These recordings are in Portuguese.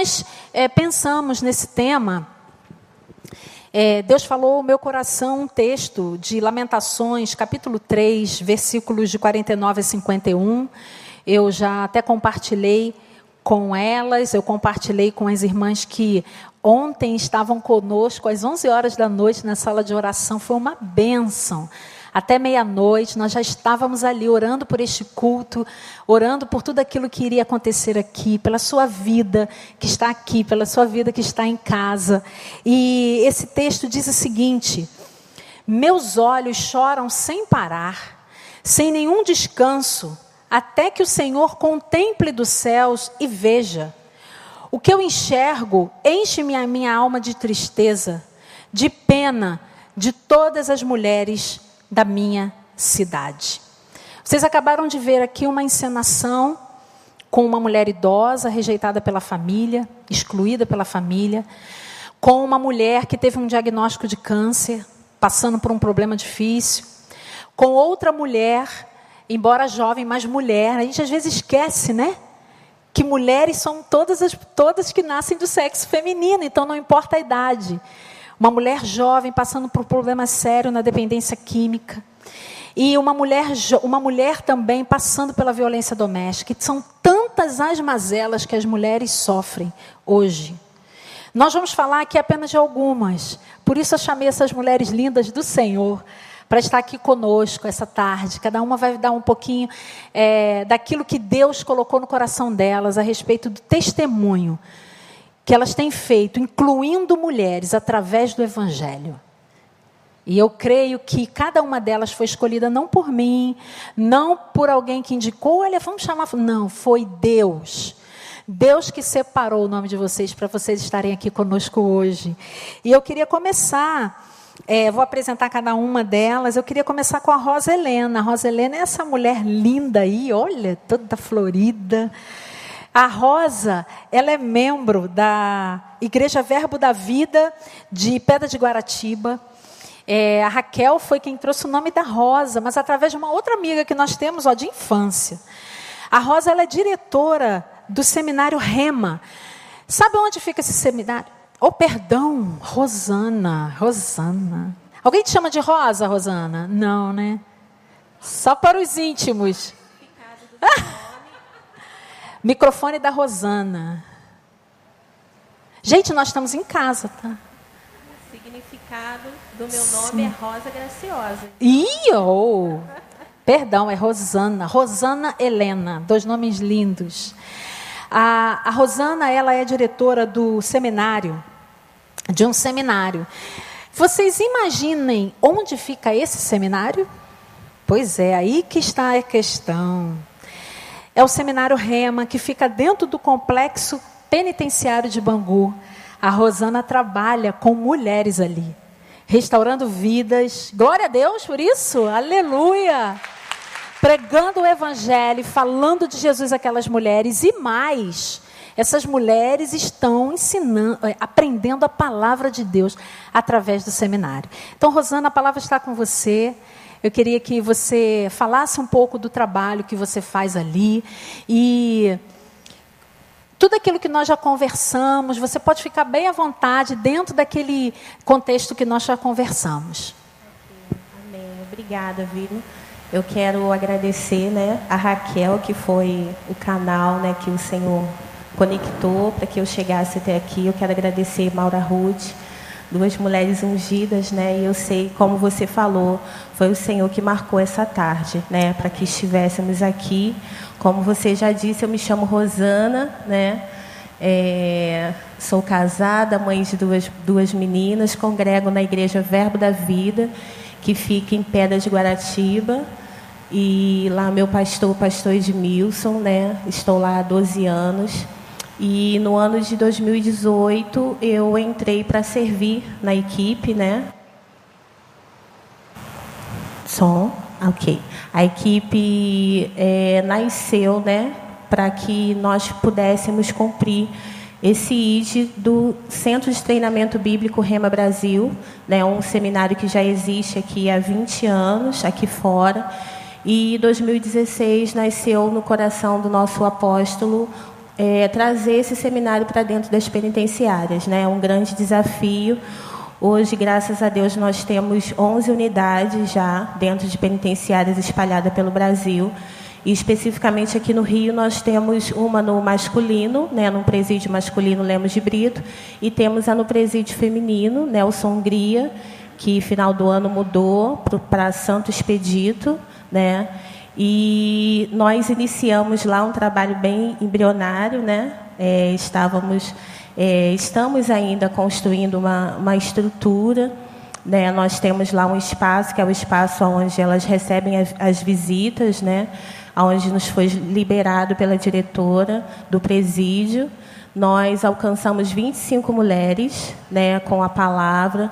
nós é, pensamos nesse tema, é, Deus falou ao meu coração um texto de Lamentações, capítulo 3, versículos de 49 a 51. Eu já até compartilhei com elas, eu compartilhei com as irmãs que ontem estavam conosco às 11 horas da noite na sala de oração. Foi uma bênção. Até meia-noite, nós já estávamos ali orando por este culto, orando por tudo aquilo que iria acontecer aqui, pela sua vida que está aqui, pela sua vida que está em casa. E esse texto diz o seguinte: Meus olhos choram sem parar, sem nenhum descanso, até que o Senhor contemple dos céus e veja. O que eu enxergo enche-me a minha alma de tristeza, de pena de todas as mulheres da minha cidade. Vocês acabaram de ver aqui uma encenação com uma mulher idosa, rejeitada pela família, excluída pela família, com uma mulher que teve um diagnóstico de câncer, passando por um problema difícil, com outra mulher, embora jovem, mas mulher. A gente às vezes esquece, né? Que mulheres são todas as todas que nascem do sexo feminino, então não importa a idade. Uma mulher jovem passando por um problema sério na dependência química. E uma mulher, uma mulher também passando pela violência doméstica. São tantas as mazelas que as mulheres sofrem hoje. Nós vamos falar aqui apenas de algumas. Por isso eu chamei essas mulheres lindas do Senhor para estar aqui conosco essa tarde. Cada uma vai dar um pouquinho é, daquilo que Deus colocou no coração delas a respeito do testemunho que elas têm feito, incluindo mulheres, através do Evangelho. E eu creio que cada uma delas foi escolhida não por mim, não por alguém que indicou, olha, vamos chamar. Não, foi Deus. Deus que separou o nome de vocês para vocês estarem aqui conosco hoje. E eu queria começar, é, vou apresentar cada uma delas. Eu queria começar com a Rosa Helena. A Rosa Helena é essa mulher linda aí, olha, toda florida a Rosa, ela é membro da Igreja Verbo da Vida de Pedra de Guaratiba. É, a Raquel foi quem trouxe o nome da Rosa, mas através de uma outra amiga que nós temos, ó, de infância. A Rosa ela é diretora do seminário Rema. Sabe onde fica esse seminário? Oh, perdão, Rosana, Rosana. Alguém te chama de Rosa, Rosana? Não, né? Só para os íntimos. Microfone da Rosana. Gente, nós estamos em casa, tá? O significado do meu nome Sim. é Rosa Graciosa. Ih, oh. Perdão, é Rosana. Rosana Helena, dois nomes lindos. A, a Rosana, ela é diretora do seminário, de um seminário. Vocês imaginem onde fica esse seminário? Pois é, aí que está a questão é o seminário Rema, que fica dentro do complexo penitenciário de Bangu. A Rosana trabalha com mulheres ali, restaurando vidas. Glória a Deus por isso, aleluia! Pregando o evangelho, falando de Jesus àquelas mulheres e mais. Essas mulheres estão ensinando, é, aprendendo a palavra de Deus através do seminário. Então, Rosana, a palavra está com você. Eu queria que você falasse um pouco do trabalho que você faz ali e tudo aquilo que nós já conversamos, você pode ficar bem à vontade dentro daquele contexto que nós já conversamos. Amém. Obrigada, Viro. Eu quero agradecer, né, a Raquel, que foi o canal, né, que o Senhor conectou para que eu chegasse até aqui. Eu quero agradecer Maura Ruth duas mulheres ungidas, né? E eu sei, como você falou, foi o Senhor que marcou essa tarde, né? Para que estivéssemos aqui. Como você já disse, eu me chamo Rosana, né? É, sou casada, mãe de duas, duas meninas, congrego na Igreja Verbo da Vida, que fica em Pedra de Guaratiba. E lá meu pastor, o pastor Edmilson, né? Estou lá há 12 anos. E no ano de 2018 eu entrei para servir na equipe, né? Som, ok. A equipe é, nasceu, né, para que nós pudéssemos cumprir esse ID do Centro de Treinamento Bíblico Rema Brasil, né, um seminário que já existe aqui há 20 anos, aqui fora. E em 2016 nasceu no coração do nosso apóstolo é, trazer esse seminário para dentro das penitenciárias. Né? É um grande desafio. Hoje, graças a Deus, nós temos 11 unidades já dentro de penitenciárias espalhadas pelo Brasil. E especificamente aqui no Rio nós temos uma no masculino, né, no presídio masculino Lemos de Brito, e temos a no presídio feminino, Nelson Hungria, que final do ano mudou para Santo Expedito, né? E nós iniciamos lá um trabalho bem embrionário, né? É, estávamos, é, estamos ainda construindo uma, uma estrutura. Né? Nós temos lá um espaço que é o espaço onde elas recebem as, as visitas, né? Onde nos foi liberado pela diretora do presídio. Nós alcançamos 25 mulheres, né? Com a palavra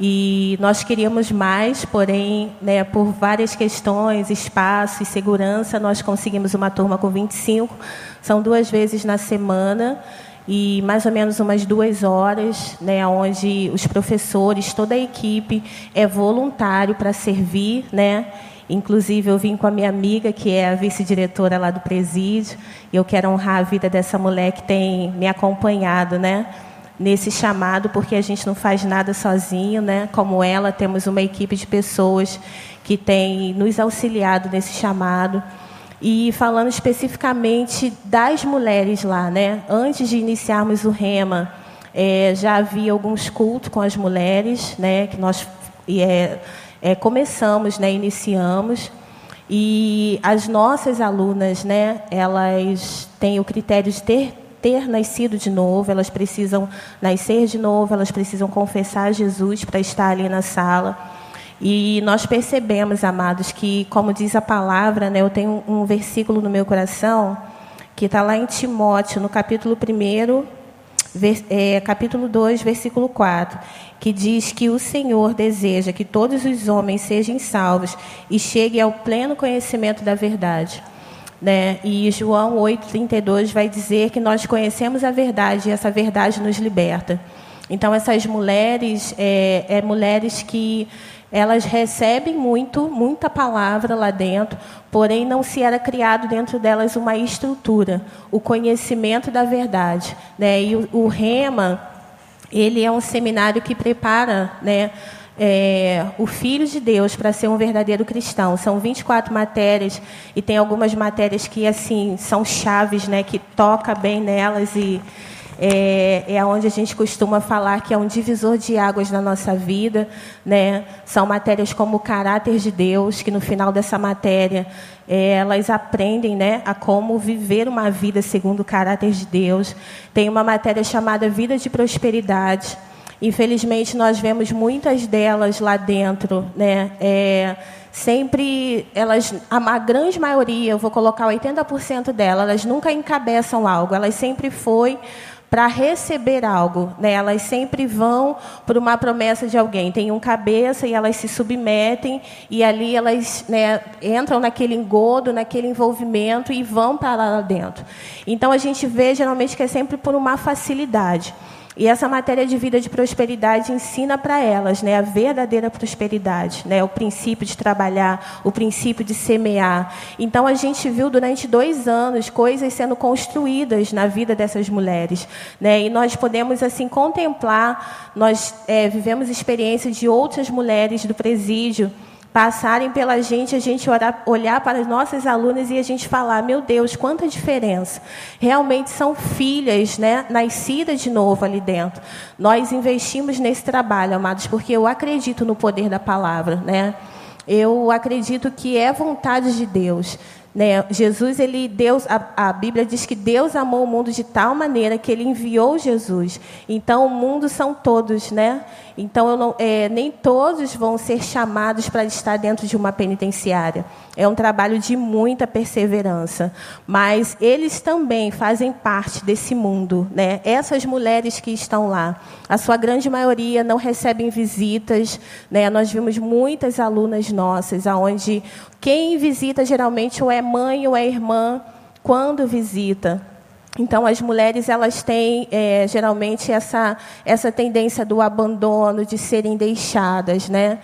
e nós queríamos mais, porém, né, por várias questões, espaço e segurança, nós conseguimos uma turma com 25. São duas vezes na semana e mais ou menos umas duas horas, né, onde os professores, toda a equipe é voluntário para servir, né. Inclusive, eu vim com a minha amiga, que é a vice-diretora lá do presídio, e eu quero honrar a vida dessa mulher que tem me acompanhado, né, nesse chamado, porque a gente não faz nada sozinho, né? Como ela, temos uma equipe de pessoas que tem nos auxiliado nesse chamado. E falando especificamente das mulheres lá, né? Antes de iniciarmos o Rema, é, já havia alguns cultos com as mulheres, né? Que nós é, é, começamos, né? Iniciamos. E as nossas alunas, né? Elas têm o critério de ter ter nascido de novo, elas precisam nascer de novo, elas precisam confessar Jesus para estar ali na sala. E nós percebemos, amados, que, como diz a palavra, né, eu tenho um versículo no meu coração que está lá em Timóteo, no capítulo 1, é, capítulo 2, versículo 4, que diz que o Senhor deseja que todos os homens sejam salvos e cheguem ao pleno conhecimento da verdade. Né? E João 8,32 vai dizer que nós conhecemos a verdade e essa verdade nos liberta. Então, essas mulheres, é, é mulheres que elas recebem muito, muita palavra lá dentro, porém não se era criado dentro delas uma estrutura, o conhecimento da verdade. Né? E o, o Rema, ele é um seminário que prepara né, é, o Filho de Deus para ser um verdadeiro cristão. São 24 matérias e tem algumas matérias que assim são chaves, né, que toca bem nelas e é, é onde a gente costuma falar que é um divisor de águas na nossa vida, né? São matérias como o caráter de Deus, que no final dessa matéria é, elas aprendem, né, a como viver uma vida segundo o caráter de Deus. Tem uma matéria chamada vida de prosperidade Infelizmente, nós vemos muitas delas lá dentro, né? É, sempre, elas, a grande maioria, eu vou colocar 80% delas, elas nunca encabeçam algo, elas sempre foi para receber algo, né? Elas sempre vão por uma promessa de alguém. Tem um cabeça e elas se submetem e ali elas né, entram naquele engodo, naquele envolvimento e vão para lá dentro. Então a gente vê geralmente que é sempre por uma facilidade. E essa matéria de vida de prosperidade ensina para elas né, a verdadeira prosperidade, né, o princípio de trabalhar, o princípio de semear. Então, a gente viu durante dois anos coisas sendo construídas na vida dessas mulheres. Né, e nós podemos, assim, contemplar, nós é, vivemos experiências de outras mulheres do presídio passarem pela gente, a gente orar, olhar para as nossas alunas e a gente falar: meu Deus, quanta diferença! Realmente são filhas, né, nascidas de novo ali dentro. Nós investimos nesse trabalho, amados, porque eu acredito no poder da palavra, né? Eu acredito que é vontade de Deus. Né? Jesus, ele, Deus, a, a, Bíblia diz que Deus amou o mundo de tal maneira que ele enviou Jesus. Então, o mundo são todos, né? Então, não, é, nem todos vão ser chamados para estar dentro de uma penitenciária. É um trabalho de muita perseverança. Mas eles também fazem parte desse mundo. Né? Essas mulheres que estão lá, a sua grande maioria não recebem visitas. Né? Nós vimos muitas alunas nossas, onde quem visita geralmente ou é mãe ou é irmã, quando visita Então, as mulheres elas têm é, geralmente essa, essa tendência do abandono, de serem deixadas, né?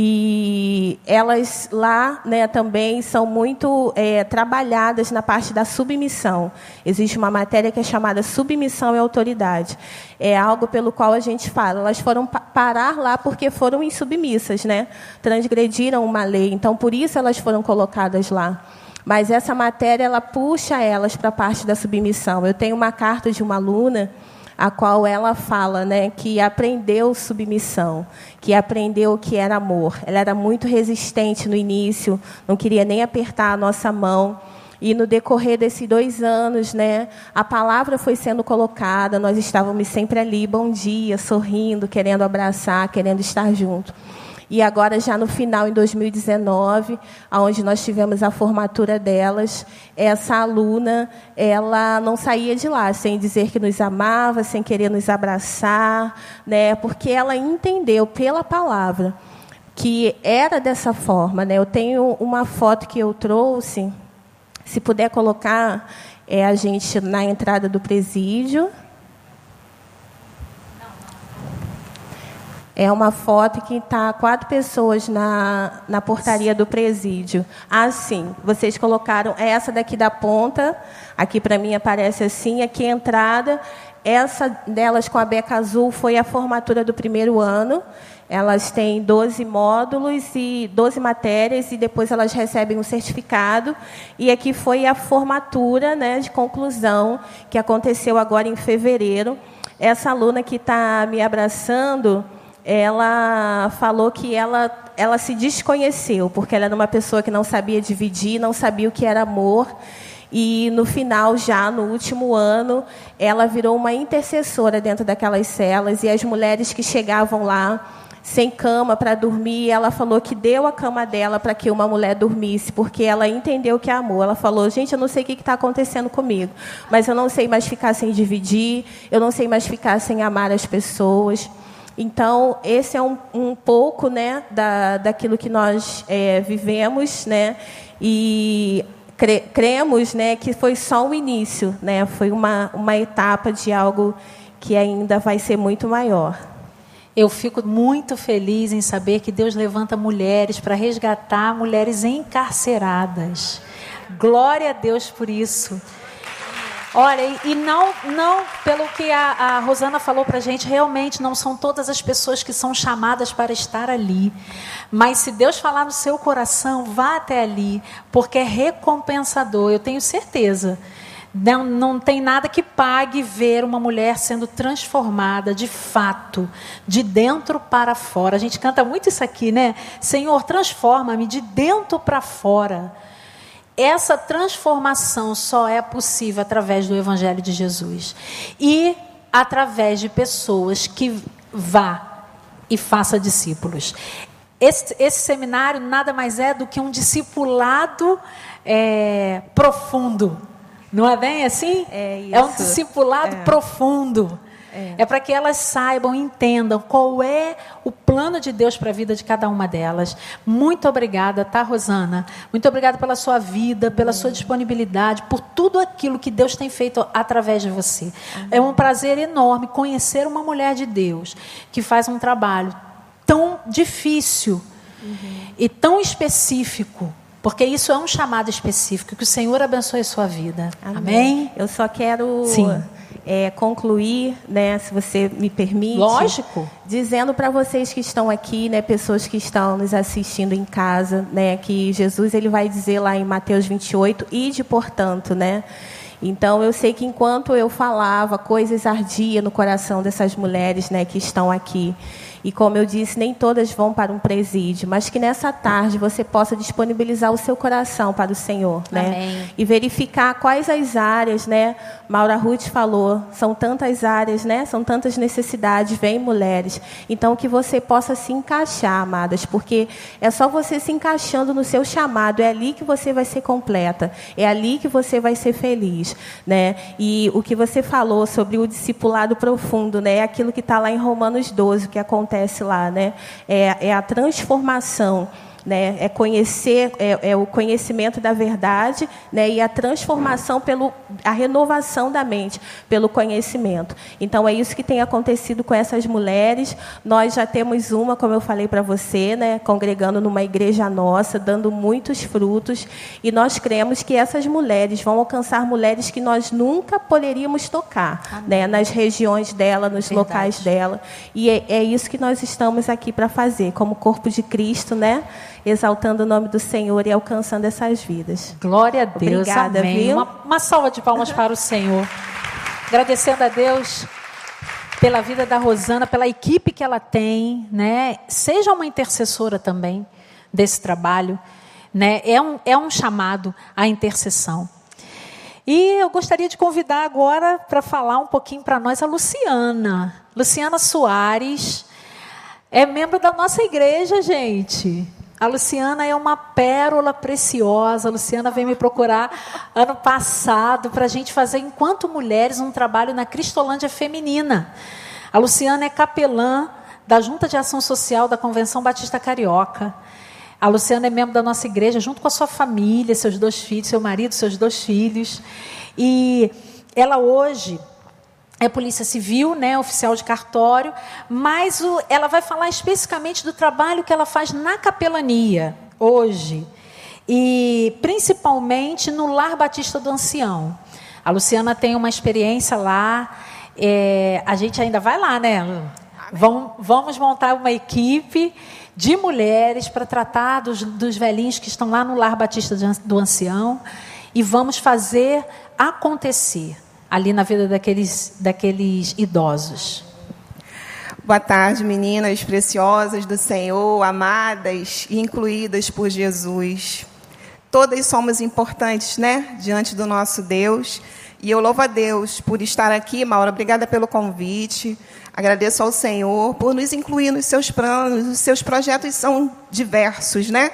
E elas lá né, também são muito é, trabalhadas na parte da submissão. Existe uma matéria que é chamada submissão e autoridade. É algo pelo qual a gente fala. Elas foram parar lá porque foram insubmissas, né? transgrediram uma lei. Então, por isso elas foram colocadas lá. Mas essa matéria ela puxa elas para a parte da submissão. Eu tenho uma carta de uma aluna a qual ela fala, né, que aprendeu submissão, que aprendeu o que era amor. Ela era muito resistente no início, não queria nem apertar a nossa mão. E no decorrer desses dois anos, né, a palavra foi sendo colocada, nós estávamos sempre ali, bom dia, sorrindo, querendo abraçar, querendo estar junto. E agora, já no final, em 2019, onde nós tivemos a formatura delas, essa aluna, ela não saía de lá sem dizer que nos amava, sem querer nos abraçar, né? porque ela entendeu pela palavra que era dessa forma. Né? Eu tenho uma foto que eu trouxe, se puder colocar, é a gente na entrada do presídio. É uma foto que está quatro pessoas na, na portaria do presídio. Ah, sim. Vocês colocaram essa daqui da ponta. Aqui para mim aparece assim. Aqui a entrada. Essa delas com a beca azul foi a formatura do primeiro ano. Elas têm 12 módulos e 12 matérias e depois elas recebem um certificado. E aqui foi a formatura né, de conclusão que aconteceu agora em fevereiro. Essa aluna que está me abraçando, ela falou que ela, ela se desconheceu, porque ela era uma pessoa que não sabia dividir, não sabia o que era amor. E no final, já no último ano, ela virou uma intercessora dentro daquelas celas. E as mulheres que chegavam lá sem cama para dormir, ela falou que deu a cama dela para que uma mulher dormisse, porque ela entendeu que é amor. Ela falou: gente, eu não sei o que está acontecendo comigo, mas eu não sei mais ficar sem dividir, eu não sei mais ficar sem amar as pessoas. Então, esse é um, um pouco né, da, daquilo que nós é, vivemos, né, e cre, cremos né, que foi só o início, né, foi uma, uma etapa de algo que ainda vai ser muito maior. Eu fico muito feliz em saber que Deus levanta mulheres para resgatar mulheres encarceradas. Glória a Deus por isso. Olha, e não, não pelo que a, a Rosana falou para a gente, realmente não são todas as pessoas que são chamadas para estar ali. Mas se Deus falar no seu coração, vá até ali, porque é recompensador, eu tenho certeza. Não, não tem nada que pague ver uma mulher sendo transformada de fato, de dentro para fora. A gente canta muito isso aqui, né? Senhor, transforma-me de dentro para fora essa transformação só é possível através do Evangelho de Jesus e através de pessoas que vá e faça discípulos. Esse, esse seminário nada mais é do que um discipulado é, profundo. Não é bem assim? É, é um discipulado é. profundo. É, é para que elas saibam, entendam qual é o plano de Deus para a vida de cada uma delas. Muito obrigada, tá, Rosana? Muito obrigada pela sua vida, pela sua disponibilidade, por tudo aquilo que Deus tem feito através de você. É um prazer enorme conhecer uma mulher de Deus que faz um trabalho tão difícil uhum. e tão específico. Porque isso é um chamado específico. Que o Senhor abençoe a sua vida. Amém? Amém? Eu só quero Sim é, concluir, né, se você me permite. Lógico. Dizendo para vocês que estão aqui, né, pessoas que estão nos assistindo em casa, né, que Jesus ele vai dizer lá em Mateus 28, ide portanto, né? Então eu sei que enquanto eu falava, coisas ardiam no coração dessas mulheres, né, que estão aqui. E como eu disse, nem todas vão para um presídio, mas que nessa tarde você possa disponibilizar o seu coração para o Senhor, né? Amém. E verificar quais as áreas, né? Maura Ruth falou, são tantas áreas, né? São tantas necessidades, vem mulheres. Então que você possa se encaixar, amadas, porque é só você se encaixando no seu chamado, é ali que você vai ser completa, é ali que você vai ser feliz, né? E o que você falou sobre o discipulado profundo, né? É aquilo que está lá em Romanos 12, que acontece acontece lá, né? É, é a transformação né? É conhecer, é, é, o conhecimento da verdade, né? E a transformação pelo, a renovação da mente pelo conhecimento. Então é isso que tem acontecido com essas mulheres. Nós já temos uma, como eu falei para você, né? Congregando numa igreja nossa, dando muitos frutos, e nós cremos que essas mulheres vão alcançar mulheres que nós nunca poderíamos tocar, né? Nas regiões dela, nos verdade. locais dela. E é, é isso que nós estamos aqui para fazer, como corpo de Cristo, né? Exaltando o nome do Senhor e alcançando essas vidas. Glória a Deus. Obrigada, Amém. Uma, uma salva de palmas para o Senhor. Agradecendo a Deus pela vida da Rosana, pela equipe que ela tem, né? Seja uma intercessora também desse trabalho, né? É um, é um chamado à intercessão. E eu gostaria de convidar agora para falar um pouquinho para nós a Luciana. Luciana Soares é membro da nossa igreja, gente. A Luciana é uma pérola preciosa. A Luciana veio me procurar ano passado para a gente fazer, enquanto mulheres, um trabalho na Cristolândia Feminina. A Luciana é capelã da Junta de Ação Social da Convenção Batista Carioca. A Luciana é membro da nossa igreja, junto com a sua família, seus dois filhos, seu marido, seus dois filhos. E ela hoje é polícia civil, né, oficial de cartório, mas o, ela vai falar especificamente do trabalho que ela faz na capelania hoje e principalmente no Lar Batista do Ancião. A Luciana tem uma experiência lá, é, a gente ainda vai lá, né? Vamos, vamos montar uma equipe de mulheres para tratar dos, dos velhinhos que estão lá no Lar Batista do Ancião e vamos fazer acontecer ali na vida daqueles, daqueles idosos. Boa tarde, meninas preciosas do Senhor, amadas e incluídas por Jesus. Todas somos importantes, né, diante do nosso Deus. E eu louvo a Deus por estar aqui, Maura. Obrigada pelo convite. Agradeço ao Senhor por nos incluir nos seus planos. Os seus projetos são diversos, né?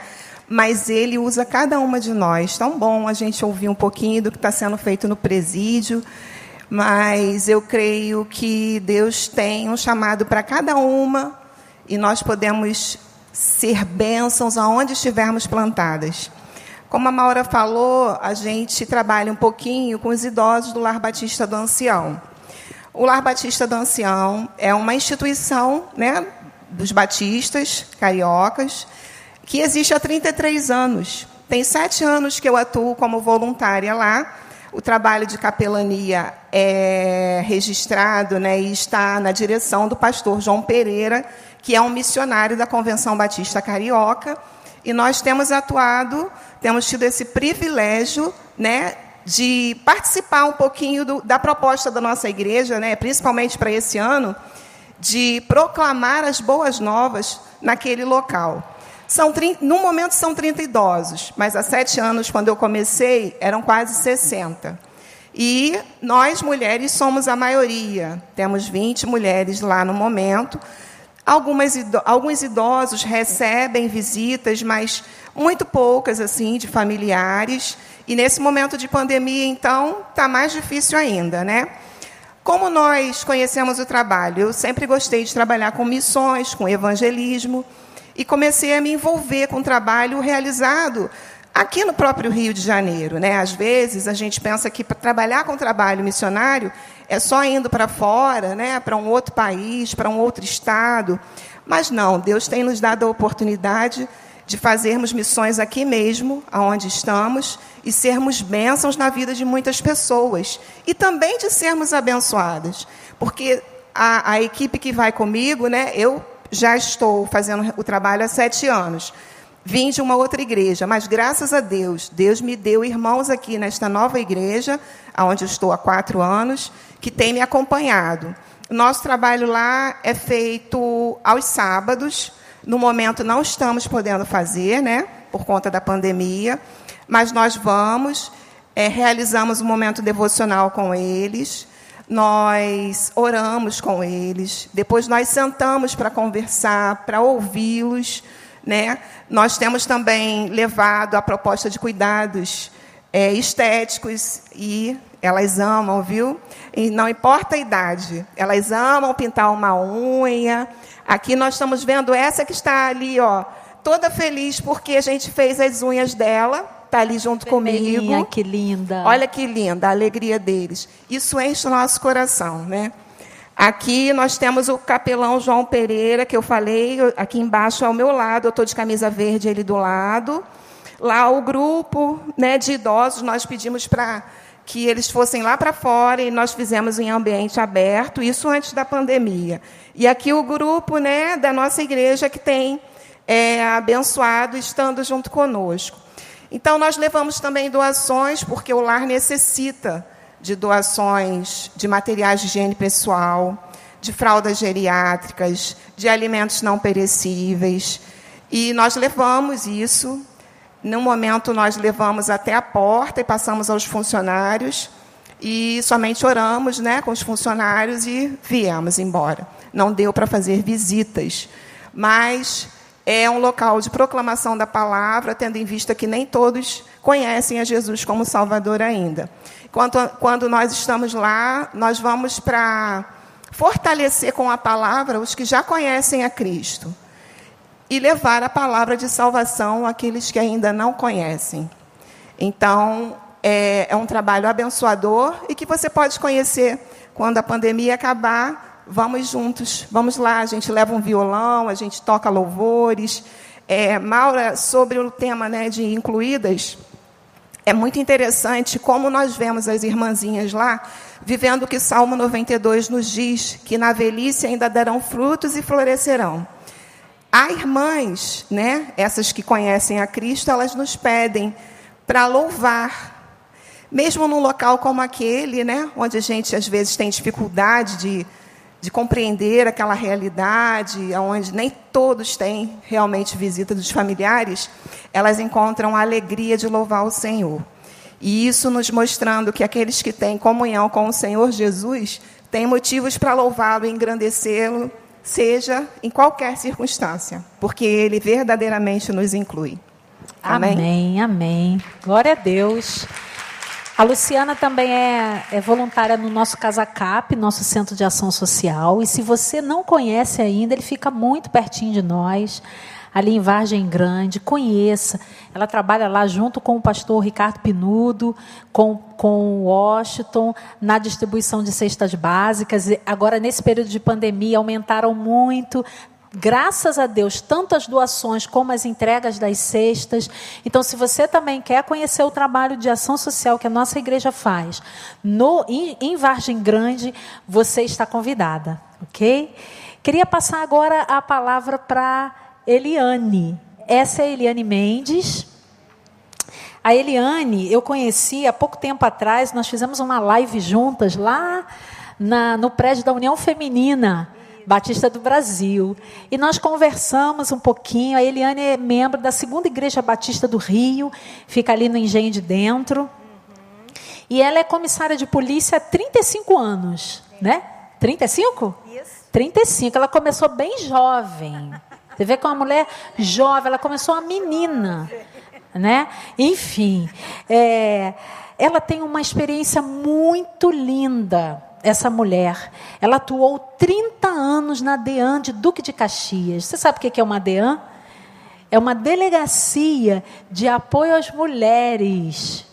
Mas Ele usa cada uma de nós. Tão bom a gente ouvir um pouquinho do que está sendo feito no presídio mas eu creio que Deus tem um chamado para cada uma e nós podemos ser bênçãos aonde estivermos plantadas. Como a Maura falou, a gente trabalha um pouquinho com os idosos do Lar Batista do Ancião. O Lar Batista do Ancião é uma instituição né, dos batistas cariocas que existe há 33 anos. Tem sete anos que eu atuo como voluntária lá o trabalho de capelania é registrado né, e está na direção do pastor João Pereira, que é um missionário da Convenção Batista Carioca. E nós temos atuado, temos tido esse privilégio né, de participar um pouquinho do, da proposta da nossa igreja, né, principalmente para esse ano, de proclamar as boas novas naquele local. São, no momento são 30 idosos, mas há sete anos, quando eu comecei, eram quase 60. E nós, mulheres, somos a maioria. Temos 20 mulheres lá no momento. Algumas, alguns idosos recebem visitas, mas muito poucas, assim, de familiares. E nesse momento de pandemia, então, está mais difícil ainda, né? Como nós conhecemos o trabalho? Eu sempre gostei de trabalhar com missões, com evangelismo e comecei a me envolver com o trabalho realizado aqui no próprio Rio de Janeiro. Né? Às vezes, a gente pensa que para trabalhar com trabalho missionário é só indo para fora, né? para um outro país, para um outro estado. Mas não, Deus tem nos dado a oportunidade de fazermos missões aqui mesmo, aonde estamos, e sermos bênçãos na vida de muitas pessoas. E também de sermos abençoadas. Porque a, a equipe que vai comigo, né, eu já estou fazendo o trabalho há sete anos. Vim de uma outra igreja, mas graças a Deus, Deus me deu irmãos aqui nesta nova igreja, onde estou há quatro anos, que tem me acompanhado. Nosso trabalho lá é feito aos sábados. No momento não estamos podendo fazer, né, por conta da pandemia, mas nós vamos, é, realizamos um momento devocional com eles nós oramos com eles, depois nós sentamos para conversar, para ouvi-los. Né? Nós temos também levado a proposta de cuidados é, estéticos e elas amam, viu? E não importa a idade, elas amam pintar uma unha. Aqui nós estamos vendo essa que está ali, ó, toda feliz porque a gente fez as unhas dela, tá ali junto comigo. que linda. Olha que linda a alegria deles. Isso enche o nosso coração, né? Aqui nós temos o capelão João Pereira, que eu falei, aqui embaixo ao meu lado, eu estou de camisa verde, ele do lado. Lá o grupo né, de idosos, nós pedimos para que eles fossem lá para fora e nós fizemos em ambiente aberto, isso antes da pandemia. E aqui o grupo né, da nossa igreja que tem é, abençoado estando junto conosco. Então, nós levamos também doações, porque o lar necessita de doações de materiais de higiene pessoal, de fraldas geriátricas, de alimentos não perecíveis. E nós levamos isso. No momento, nós levamos até a porta e passamos aos funcionários. E somente oramos né, com os funcionários e viemos embora. Não deu para fazer visitas. Mas é um local de proclamação da palavra, tendo em vista que nem todos conhecem a Jesus como Salvador ainda. Quando, nós estamos lá, nós vamos para fortalecer com a palavra os que já conhecem a Cristo e levar a palavra de salvação àqueles que ainda não conhecem. Então, é, é um trabalho abençoador e que você pode conhecer quando a pandemia acabar vamos juntos, vamos lá, a gente leva um violão, a gente toca louvores. É, Maura, sobre o tema né, de incluídas, é muito interessante como nós vemos as irmãzinhas lá, vivendo o que Salmo 92 nos diz, que na velhice ainda darão frutos e florescerão. Há irmãs, né, essas que conhecem a Cristo, elas nos pedem para louvar. Mesmo num local como aquele, né, onde a gente às vezes tem dificuldade de de compreender aquela realidade, onde nem todos têm realmente visita dos familiares, elas encontram a alegria de louvar o Senhor. E isso nos mostrando que aqueles que têm comunhão com o Senhor Jesus têm motivos para louvá-lo e engrandecê-lo, seja em qualquer circunstância, porque ele verdadeiramente nos inclui. Amém, amém. amém. Glória a Deus. A Luciana também é, é, voluntária no nosso Casacap, nosso Centro de Ação Social. E se você não conhece ainda, ele fica muito pertinho de nós, ali em Vargem Grande. Conheça. Ela trabalha lá junto com o pastor Ricardo Pinudo, com, com o Washington, na distribuição de cestas básicas. Agora, nesse período de pandemia, aumentaram muito graças a Deus, tanto as doações como as entregas das cestas. Então, se você também quer conhecer o trabalho de ação social que a nossa igreja faz no, em, em Vargem Grande, você está convidada, ok? Queria passar agora a palavra para Eliane. Essa é a Eliane Mendes. A Eliane, eu conheci há pouco tempo atrás, nós fizemos uma live juntas lá na, no prédio da União Feminina. Batista do Brasil. E nós conversamos um pouquinho. A Eliane é membro da segunda Igreja Batista do Rio, fica ali no Engenho de Dentro. Uhum. E ela é comissária de polícia há 35 anos, né? 35? Isso. 35. Ela começou bem jovem. Você vê que é uma mulher jovem, ela começou uma menina, né? Enfim, é, ela tem uma experiência muito linda essa mulher, ela atuou 30 anos na DEAN de Duque de Caxias. Você sabe o que é uma DEAN? É uma delegacia de apoio às mulheres.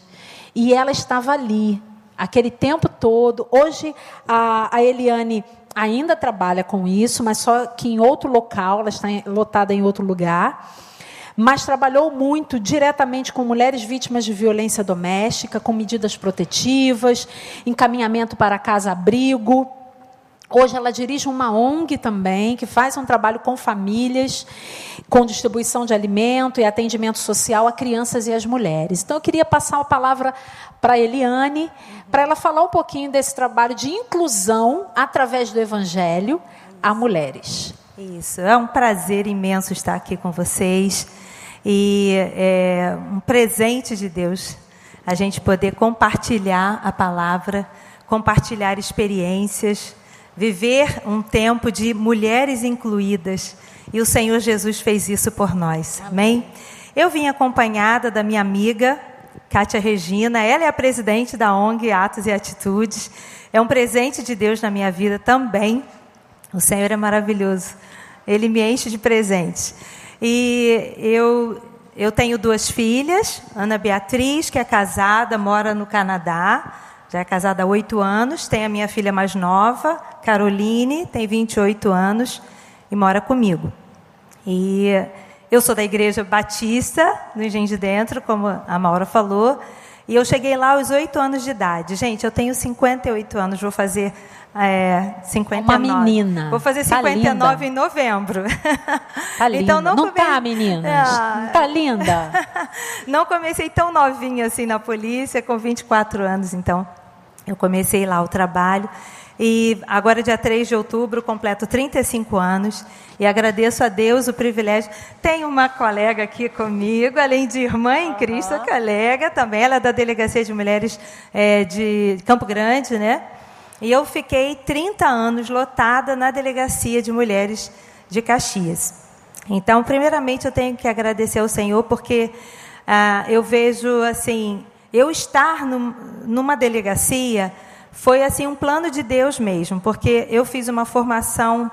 E ela estava ali, aquele tempo todo. Hoje, a, a Eliane ainda trabalha com isso, mas só que em outro local, ela está lotada em outro lugar mas trabalhou muito diretamente com mulheres vítimas de violência doméstica, com medidas protetivas, encaminhamento para casa-abrigo. Hoje ela dirige uma ONG também, que faz um trabalho com famílias, com distribuição de alimento e atendimento social a crianças e às mulheres. Então eu queria passar a palavra para a Eliane, para ela falar um pouquinho desse trabalho de inclusão através do Evangelho a mulheres. Isso, é um prazer imenso estar aqui com vocês e é um presente de Deus a gente poder compartilhar a palavra, compartilhar experiências, viver um tempo de mulheres incluídas. E o Senhor Jesus fez isso por nós. Amém? Eu vim acompanhada da minha amiga Kátia Regina, ela é a presidente da ONG Atos e Atitudes. É um presente de Deus na minha vida também. O Senhor é maravilhoso. Ele me enche de presentes. E eu, eu tenho duas filhas, Ana Beatriz, que é casada, mora no Canadá, já é casada há oito anos. Tem a minha filha mais nova, Caroline, tem 28 anos e mora comigo. E eu sou da Igreja Batista, no Engenho de Dentro, como a Maura falou. E eu cheguei lá aos oito anos de idade. Gente, eu tenho 58 anos, vou fazer é, 59. Uma menina. Vou fazer 59 tá em novembro. Tá linda. Então, não, não come... tá, meninas? Ah. Tá linda. não comecei tão novinha assim na polícia, com 24 anos, então. Eu comecei lá o trabalho. E agora, dia 3 de outubro, completo 35 anos e agradeço a Deus o privilégio. Tenho uma colega aqui comigo, além de irmã em Cristo, uhum. colega também, ela é da Delegacia de Mulheres é, de Campo Grande, né? E eu fiquei 30 anos lotada na Delegacia de Mulheres de Caxias. Então, primeiramente, eu tenho que agradecer ao Senhor, porque ah, eu vejo, assim, eu estar num, numa delegacia foi assim um plano de Deus mesmo, porque eu fiz uma formação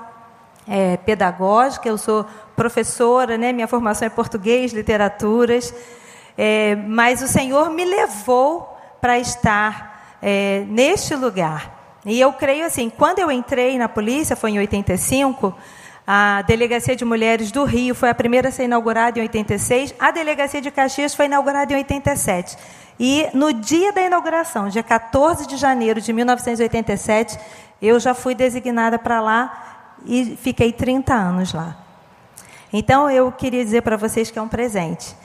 é, pedagógica, eu sou professora, né? Minha formação é português, literaturas, é, mas o Senhor me levou para estar é, neste lugar. E eu creio assim, quando eu entrei na polícia, foi em 85, a Delegacia de Mulheres do Rio foi a primeira a ser inaugurada em 86, a Delegacia de Caxias foi inaugurada em 87. E no dia da inauguração, dia 14 de janeiro de 1987, eu já fui designada para lá e fiquei 30 anos lá. Então eu queria dizer para vocês que é um presente.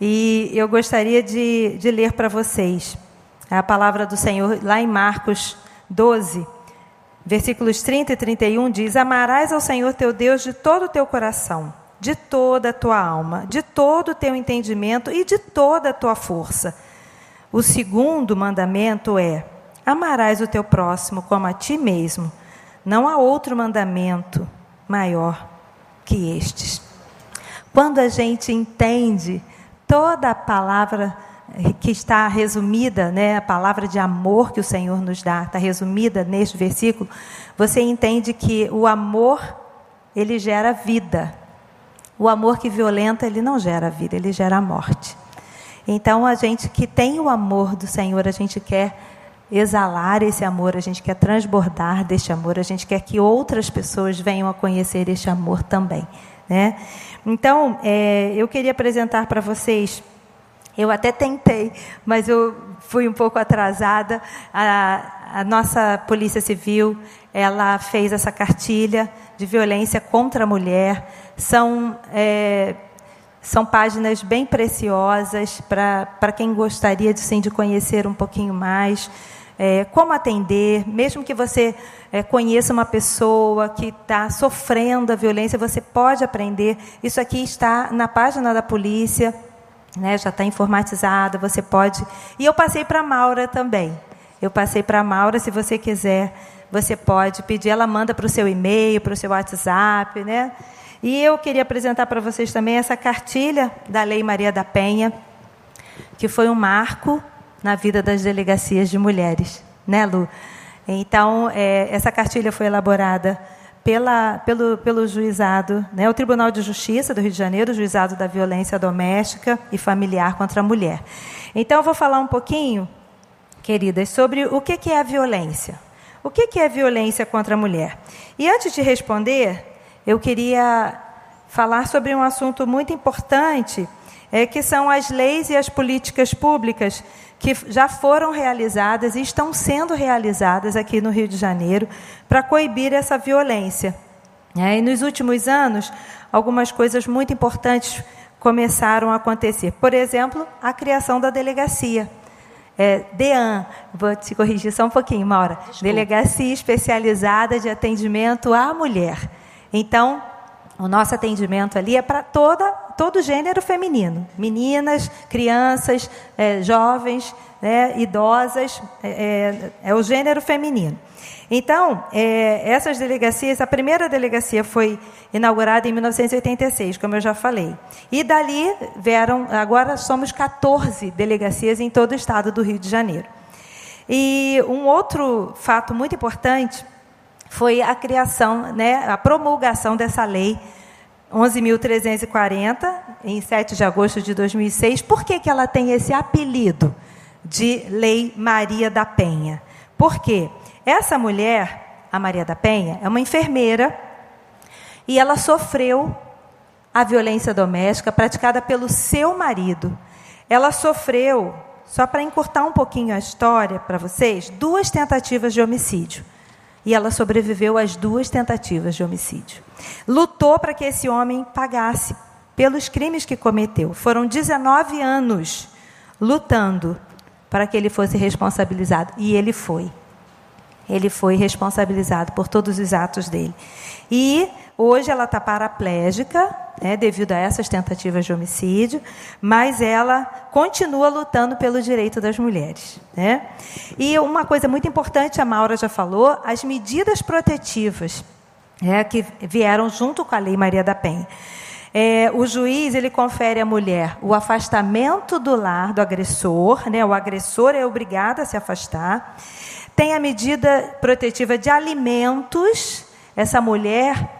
E eu gostaria de, de ler para vocês a palavra do Senhor lá em Marcos 12, versículos 30 e 31 diz: Amarás ao Senhor teu Deus de todo o teu coração, de toda a tua alma, de todo o teu entendimento e de toda a tua força. O segundo mandamento é: amarás o teu próximo como a ti mesmo. Não há outro mandamento maior que estes. Quando a gente entende toda a palavra que está resumida, né, a palavra de amor que o Senhor nos dá, está resumida neste versículo, você entende que o amor, ele gera vida. O amor que violenta, ele não gera vida, ele gera morte. Então, a gente que tem o amor do Senhor, a gente quer exalar esse amor, a gente quer transbordar deste amor, a gente quer que outras pessoas venham a conhecer este amor também. Né? Então, é, eu queria apresentar para vocês, eu até tentei, mas eu fui um pouco atrasada. A, a nossa Polícia Civil, ela fez essa cartilha de violência contra a mulher. São é, são páginas bem preciosas para quem gostaria de, sim, de conhecer um pouquinho mais. É, como atender, mesmo que você é, conheça uma pessoa que está sofrendo a violência, você pode aprender. Isso aqui está na página da polícia, né, já está informatizado, você pode. E eu passei para Maura também. Eu passei para Maura, se você quiser, você pode pedir, ela manda para o seu e-mail, para o seu WhatsApp, né? E eu queria apresentar para vocês também essa cartilha da Lei Maria da Penha, que foi um marco na vida das delegacias de mulheres, né, Lu? Então, é, essa cartilha foi elaborada pela, pelo, pelo juizado, né, o Tribunal de Justiça do Rio de Janeiro, o juizado da violência doméstica e familiar contra a mulher. Então, eu vou falar um pouquinho, queridas, sobre o que, que é a violência. O que, que é violência contra a mulher? E antes de responder, eu queria falar sobre um assunto muito importante, é, que são as leis e as políticas públicas que já foram realizadas e estão sendo realizadas aqui no Rio de Janeiro para coibir essa violência. É, e nos últimos anos, algumas coisas muito importantes começaram a acontecer. Por exemplo, a criação da delegacia. É, DEAN, vou te corrigir só um pouquinho, Maura. Desculpa. Delegacia Especializada de Atendimento à Mulher. Então, o nosso atendimento ali é para toda todo gênero feminino, meninas, crianças, é, jovens, né, idosas, é, é, é, o gênero feminino. Então, é, essas delegacias, a primeira delegacia foi inaugurada em 1986, como eu já falei. E dali vieram, agora somos 14 delegacias em todo o estado do Rio de Janeiro. E um outro fato muito importante foi a criação, né, a promulgação dessa lei 11.340, em 7 de agosto de 2006. Por que, que ela tem esse apelido de Lei Maria da Penha? Porque essa mulher, a Maria da Penha, é uma enfermeira e ela sofreu a violência doméstica praticada pelo seu marido. Ela sofreu, só para encurtar um pouquinho a história para vocês, duas tentativas de homicídio. E ela sobreviveu às duas tentativas de homicídio. Lutou para que esse homem pagasse pelos crimes que cometeu. Foram 19 anos lutando para que ele fosse responsabilizado. E ele foi. Ele foi responsabilizado por todos os atos dele. E hoje ela está paraplégica, né, devido a essas tentativas de homicídio, mas ela continua lutando pelo direito das mulheres. Né? E uma coisa muito importante, a Maura já falou, as medidas protetivas é, que vieram junto com a Lei Maria da Penha. É, o juiz ele confere à mulher o afastamento do lar do agressor, né? o agressor é obrigado a se afastar. Tem a medida protetiva de alimentos, essa mulher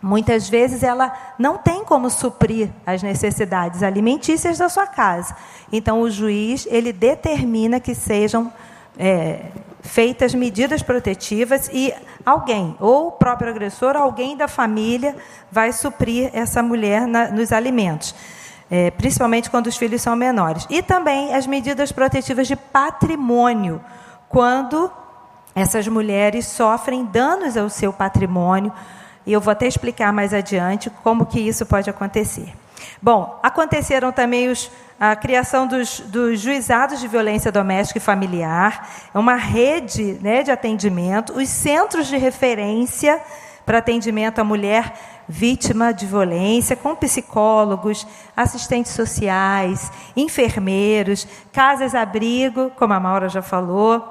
Muitas vezes ela não tem como suprir as necessidades alimentícias da sua casa. Então o juiz ele determina que sejam é, feitas medidas protetivas e alguém, ou o próprio agressor, alguém da família, vai suprir essa mulher na, nos alimentos. É, principalmente quando os filhos são menores. E também as medidas protetivas de patrimônio, quando essas mulheres sofrem danos ao seu patrimônio e eu vou até explicar mais adiante como que isso pode acontecer. Bom, aconteceram também os, a criação dos, dos, juizados de violência doméstica e familiar, uma rede né, de atendimento, os centros de referência para atendimento à mulher vítima de violência, com psicólogos, assistentes sociais, enfermeiros, casas-abrigo, como a Maura já falou,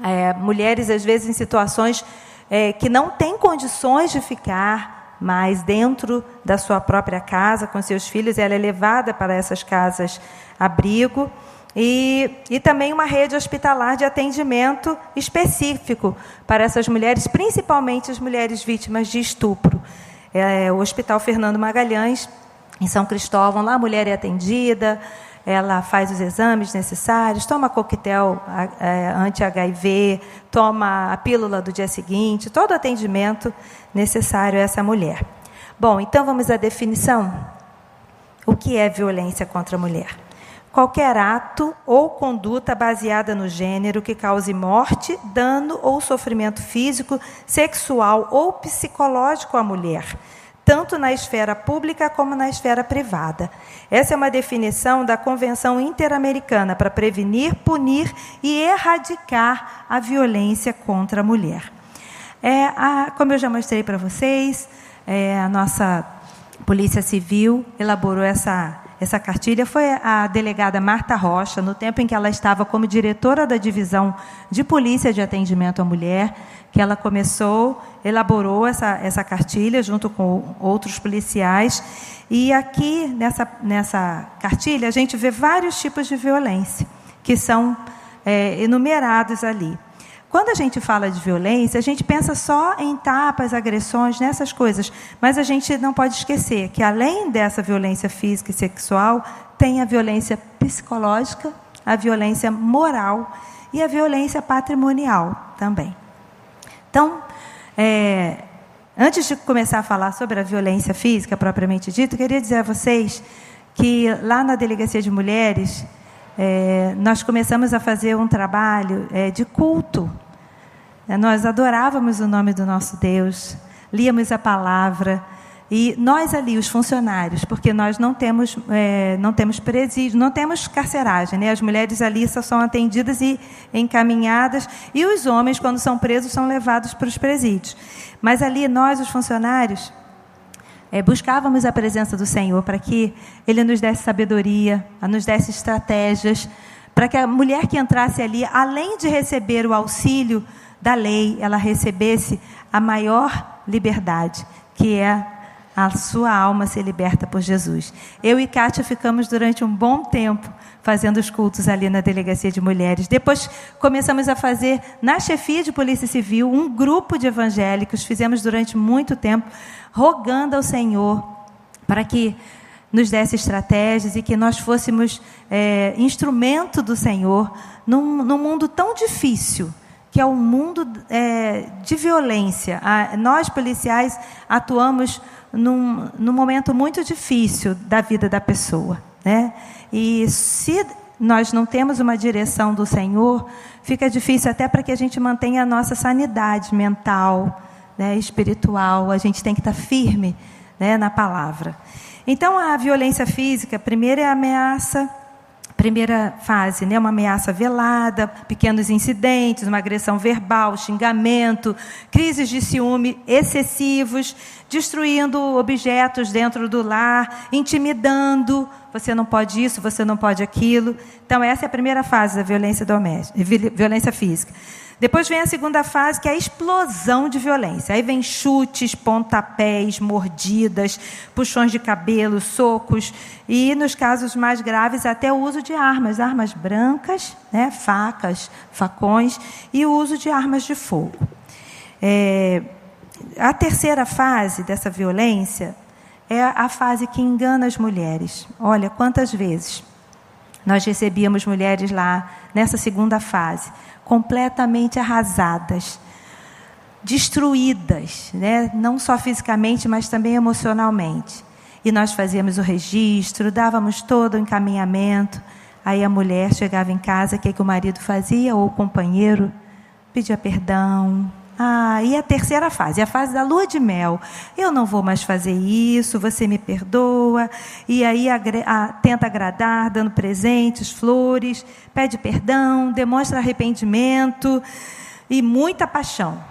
é, mulheres às vezes em situações é, que não tem condições de ficar mais dentro da sua própria casa com seus filhos, ela é levada para essas casas abrigo. E, e também uma rede hospitalar de atendimento específico para essas mulheres, principalmente as mulheres vítimas de estupro. É, o Hospital Fernando Magalhães, em São Cristóvão, lá a mulher é atendida, ela faz os exames necessários, toma coquetel é, anti-HIV, toma a pílula do dia seguinte, todo o atendimento necessário a essa mulher. Bom, então vamos à definição. O que é violência contra a mulher? Qualquer ato ou conduta baseada no gênero que cause morte, dano ou sofrimento físico, sexual ou psicológico à mulher tanto na esfera pública como na esfera privada. Essa é uma definição da Convenção Interamericana para prevenir, punir e erradicar a violência contra a mulher. É, a, como eu já mostrei para vocês, é, a nossa Polícia Civil elaborou essa, essa cartilha. Foi a delegada Marta Rocha, no tempo em que ela estava como diretora da divisão de Polícia de Atendimento à Mulher, que ela começou, elaborou essa, essa cartilha junto com outros policiais. E aqui, nessa, nessa cartilha, a gente vê vários tipos de violência que são é, enumerados ali. Quando a gente fala de violência, a gente pensa só em tapas, agressões, nessas coisas. Mas a gente não pode esquecer que, além dessa violência física e sexual, tem a violência psicológica, a violência moral e a violência patrimonial também. Então, é, antes de começar a falar sobre a violência física propriamente dita, queria dizer a vocês que lá na Delegacia de Mulheres, é, nós começamos a fazer um trabalho é, de culto. É, nós adorávamos o nome do nosso Deus, líamos a palavra, e nós ali, os funcionários, porque nós não temos, é, não temos presídio, não temos carceragem, né? As mulheres ali só são atendidas e encaminhadas, e os homens, quando são presos, são levados para os presídios. Mas ali, nós, os funcionários, é, buscávamos a presença do Senhor para que Ele nos desse sabedoria, nos desse estratégias, para que a mulher que entrasse ali, além de receber o auxílio da lei, ela recebesse a maior liberdade, que é a sua alma ser liberta por Jesus. Eu e Kátia ficamos durante um bom tempo fazendo os cultos ali na delegacia de mulheres. Depois começamos a fazer na chefia de polícia civil um grupo de evangélicos. Fizemos durante muito tempo, rogando ao Senhor para que nos desse estratégias e que nós fôssemos é, instrumento do Senhor num, num mundo tão difícil que é o um mundo é, de violência. A, nós, policiais, atuamos num, num momento muito difícil da vida da pessoa. Né? E se nós não temos uma direção do Senhor, fica difícil até para que a gente mantenha a nossa sanidade mental, né, espiritual. A gente tem que estar firme né, na palavra. Então, a violência física, primeiro é a ameaça primeira fase, né, uma ameaça velada, pequenos incidentes, uma agressão verbal, xingamento, crises de ciúme excessivos, destruindo objetos dentro do lar, intimidando, você não pode isso, você não pode aquilo. Então essa é a primeira fase da violência doméstica, violência física. Depois vem a segunda fase, que é a explosão de violência. Aí vem chutes, pontapés, mordidas, puxões de cabelo, socos e, nos casos mais graves, até o uso de armas, armas brancas, né, facas, facões e o uso de armas de fogo. É, a terceira fase dessa violência é a fase que engana as mulheres. Olha quantas vezes nós recebíamos mulheres lá nessa segunda fase completamente arrasadas, destruídas, né? não só fisicamente, mas também emocionalmente. E nós fazíamos o registro, dávamos todo o encaminhamento. Aí a mulher chegava em casa, o que, que o marido fazia? Ou o companheiro pedia perdão, ah, e a terceira fase, a fase da lua de mel. Eu não vou mais fazer isso, você me perdoa. E aí a, tenta agradar, dando presentes, flores, pede perdão, demonstra arrependimento e muita paixão.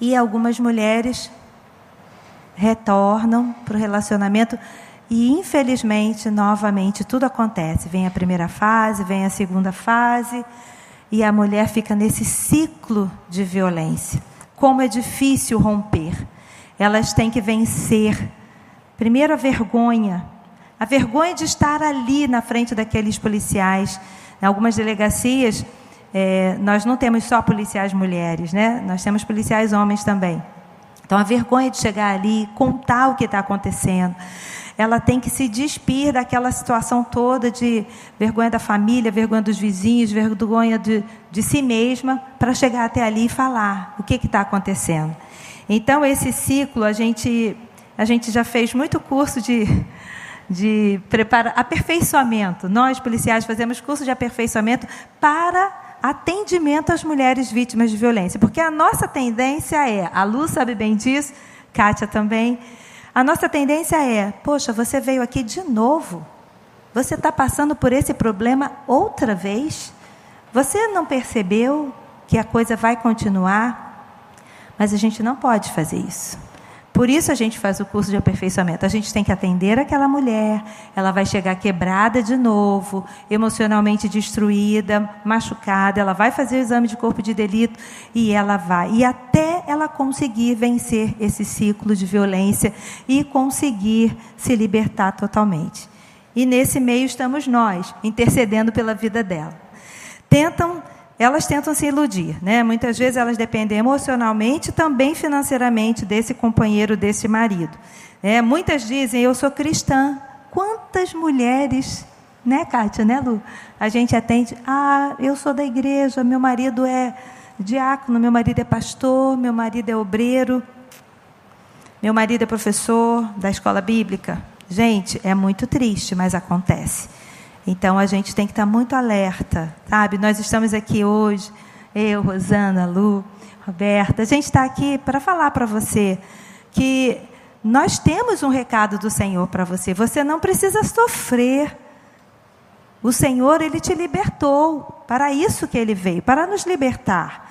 E algumas mulheres retornam para o relacionamento e, infelizmente, novamente, tudo acontece. Vem a primeira fase, vem a segunda fase e a mulher fica nesse ciclo de violência. Como é difícil romper. Elas têm que vencer. Primeiro, a vergonha. A vergonha de estar ali na frente daqueles policiais. Em algumas delegacias, é, nós não temos só policiais mulheres, né? Nós temos policiais homens também. Então, a vergonha de chegar ali, contar o que está acontecendo ela tem que se despir daquela situação toda de vergonha da família, vergonha dos vizinhos, vergonha de, de si mesma, para chegar até ali e falar o que está acontecendo. Então, esse ciclo, a gente, a gente já fez muito curso de, de prepara, aperfeiçoamento. Nós, policiais, fazemos curso de aperfeiçoamento para atendimento às mulheres vítimas de violência. Porque a nossa tendência é, a Lu sabe bem disso, Kátia também, a nossa tendência é: poxa, você veio aqui de novo. Você está passando por esse problema outra vez? Você não percebeu que a coisa vai continuar? Mas a gente não pode fazer isso. Por isso a gente faz o curso de aperfeiçoamento. A gente tem que atender aquela mulher, ela vai chegar quebrada de novo, emocionalmente destruída, machucada, ela vai fazer o exame de corpo de delito e ela vai. E até ela conseguir vencer esse ciclo de violência e conseguir se libertar totalmente. E nesse meio estamos nós, intercedendo pela vida dela. Tentam elas tentam se iludir, né? Muitas vezes elas dependem emocionalmente, também financeiramente desse companheiro, desse marido. É, muitas dizem: eu sou cristã. Quantas mulheres, né, Kátia, né, Lu? A gente atende: ah, eu sou da igreja, meu marido é diácono, meu marido é pastor, meu marido é obreiro, meu marido é professor da escola bíblica. Gente, é muito triste, mas acontece. Então a gente tem que estar muito alerta, sabe? Nós estamos aqui hoje, eu, Rosana, Lu, Roberta, a gente está aqui para falar para você que nós temos um recado do Senhor para você. Você não precisa sofrer. O Senhor, Ele te libertou. Para isso que Ele veio, para nos libertar.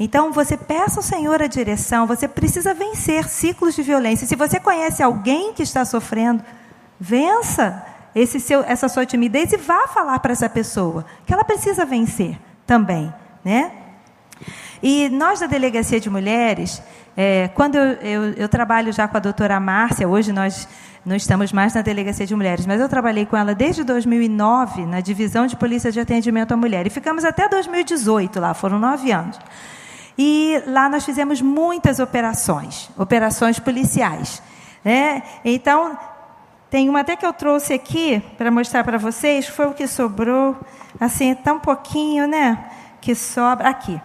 Então, você peça ao Senhor a direção. Você precisa vencer ciclos de violência. Se você conhece alguém que está sofrendo, vença esse seu, essa sua timidez e vá falar para essa pessoa que ela precisa vencer também, né? E nós da Delegacia de Mulheres, é, quando eu, eu, eu, trabalho já com a doutora Márcia, hoje nós não estamos mais na Delegacia de Mulheres, mas eu trabalhei com ela desde 2009 na Divisão de Polícia de Atendimento à Mulher. E ficamos até 2018 lá, foram nove anos. E lá nós fizemos muitas operações, operações policiais. Né? Então, Tem uma até que eu trouxe aqui para mostrar para vocês, foi o que sobrou, assim, tão pouquinho, né? Que sobra. Aqui.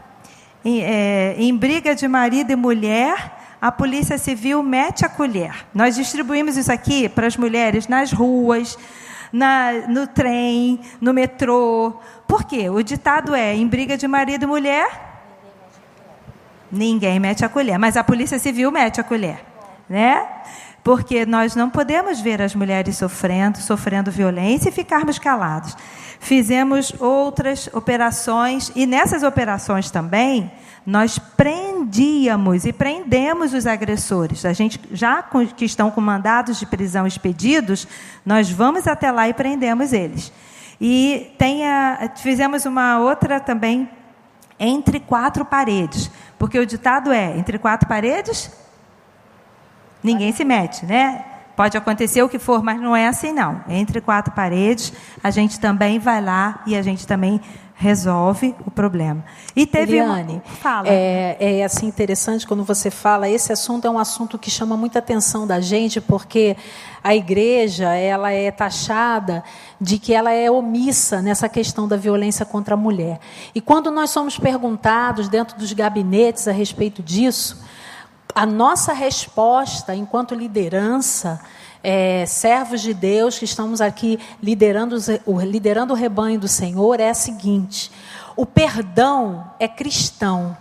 Em, é, em briga de marido e mulher, a Polícia Civil mete a colher. Nós distribuímos isso aqui para as mulheres nas ruas, na, no trem, no metrô. Por quê? O ditado é: em briga de marido e mulher, ninguém mete a colher. Mas a Polícia Civil mete a colher. Né? Porque nós não podemos ver as mulheres sofrendo, sofrendo violência e ficarmos calados. Fizemos outras operações e nessas operações também nós prendíamos e prendemos os agressores. A gente já que estão com mandados de prisão expedidos, nós vamos até lá e prendemos eles. E a, fizemos uma outra também entre quatro paredes, porque o ditado é entre quatro paredes ninguém se mete, né? Pode acontecer o que for, mas não é assim não. Entre quatro paredes, a gente também vai lá e a gente também resolve o problema. E teve Eliane, uma... fala. É, é assim interessante quando você fala. Esse assunto é um assunto que chama muita atenção da gente, porque a igreja ela é taxada de que ela é omissa nessa questão da violência contra a mulher. E quando nós somos perguntados dentro dos gabinetes a respeito disso, a nossa resposta enquanto liderança, é, servos de Deus que estamos aqui liderando, o, liderando o rebanho do Senhor, é a seguinte: o perdão é cristão,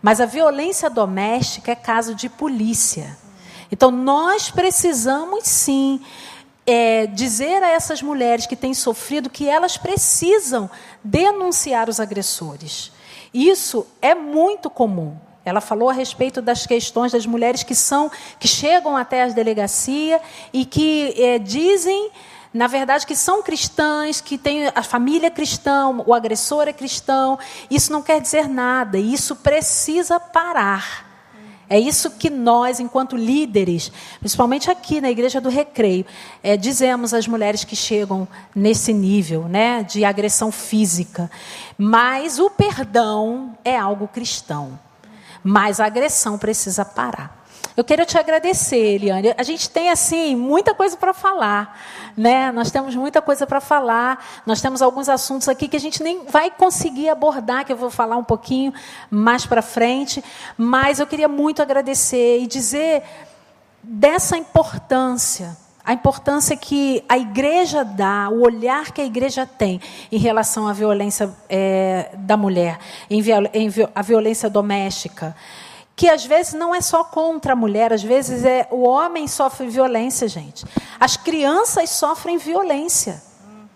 mas a violência doméstica é caso de polícia. Então, nós precisamos sim é, dizer a essas mulheres que têm sofrido que elas precisam denunciar os agressores. Isso é muito comum. Ela falou a respeito das questões das mulheres que são que chegam até as delegacia e que é, dizem, na verdade, que são cristãs, que tem a família cristã, o agressor é cristão. Isso não quer dizer nada. Isso precisa parar. É isso que nós, enquanto líderes, principalmente aqui na Igreja do Recreio, é, dizemos às mulheres que chegam nesse nível né, de agressão física. Mas o perdão é algo cristão mas a agressão precisa parar. Eu quero te agradecer, Eliane. A gente tem assim muita coisa para falar, né? Nós temos muita coisa para falar. Nós temos alguns assuntos aqui que a gente nem vai conseguir abordar, que eu vou falar um pouquinho mais para frente. Mas eu queria muito agradecer e dizer dessa importância a importância que a igreja dá, o olhar que a igreja tem em relação à violência é, da mulher, em, em a violência doméstica, que às vezes não é só contra a mulher, às vezes é o homem sofre violência, gente. As crianças sofrem violência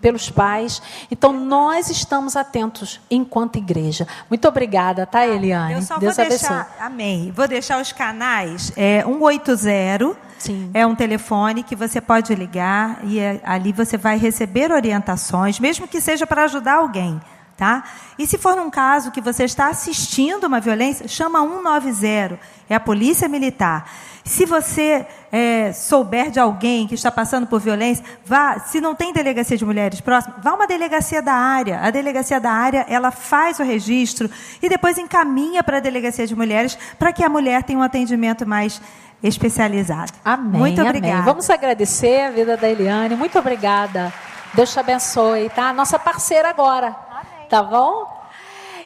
pelos pais. Então, nós estamos atentos enquanto igreja. Muito obrigada, tá, Eliane? Eu só Deus vou abençoe. deixar, amém. Vou deixar os canais, é 180, Sim. é um telefone que você pode ligar e é, ali você vai receber orientações, mesmo que seja para ajudar alguém. Tá? E se for num caso que você está assistindo uma violência, chama 190, é a polícia militar. Se você é, souber de alguém que está passando por violência, vá. Se não tem delegacia de mulheres próxima, vá a uma delegacia da área. A delegacia da área ela faz o registro e depois encaminha para a delegacia de mulheres para que a mulher tenha um atendimento mais especializado. Amém. Muito obrigada. Amém. Vamos agradecer a vida da Eliane. Muito obrigada. Deus te abençoe, tá? Nossa parceira agora. Tá bom?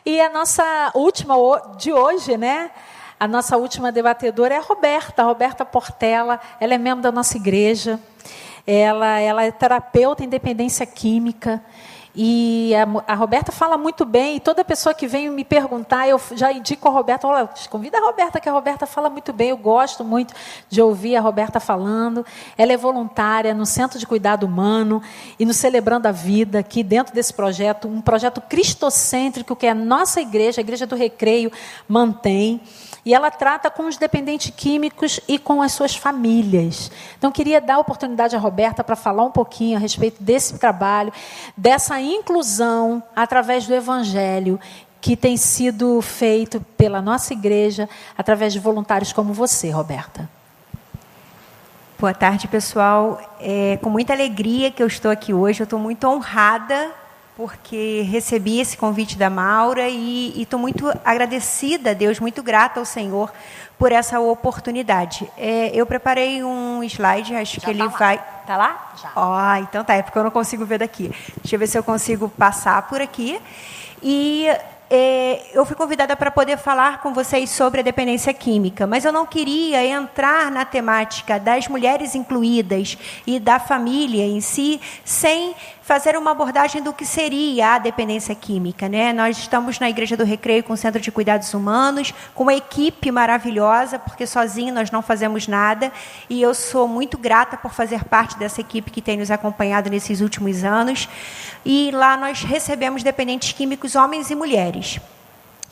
E a nossa última de hoje, né? A nossa última debatedora é a Roberta, a Roberta Portela. Ela é membro da nossa igreja. Ela, ela é terapeuta em dependência química. E a, a, Roberta fala muito bem, e toda pessoa que vem me perguntar, eu já indico a Roberta, olha, convida a Roberta, que a Roberta fala muito bem, eu gosto muito de ouvir a Roberta falando. Ela é voluntária no Centro de Cuidado Humano e no Celebrando a Vida, aqui dentro desse projeto, um projeto cristocêntrico que a nossa igreja, a Igreja do Recreio, mantém. E ela trata com os dependentes químicos e com as suas famílias. Então, queria dar a oportunidade à Roberta para falar um pouquinho a respeito desse trabalho, dessa inclusão através do Evangelho que tem sido feito pela nossa igreja através de voluntários como você, Roberta. Boa tarde, pessoal. É com muita alegria que eu estou aqui hoje. Eu estou muito honrada porque recebi esse convite da Maura e estou muito agradecida a Deus, muito grata ao Senhor por essa oportunidade. É, eu preparei um slide, acho Já que ele tá vai. Tá lá? Já. Ó, então tá, é porque eu não consigo ver daqui. Deixa eu ver se eu consigo passar por aqui. E é, eu fui convidada para poder falar com vocês sobre a dependência química, mas eu não queria entrar na temática das mulheres incluídas e da família em si sem fazer uma abordagem do que seria a dependência química. Né? Nós estamos na Igreja do Recreio com o Centro de Cuidados Humanos, com uma equipe maravilhosa, porque sozinho nós não fazemos nada, e eu sou muito grata por fazer parte dessa equipe que tem nos acompanhado nesses últimos anos. E lá nós recebemos dependentes químicos, homens e mulheres.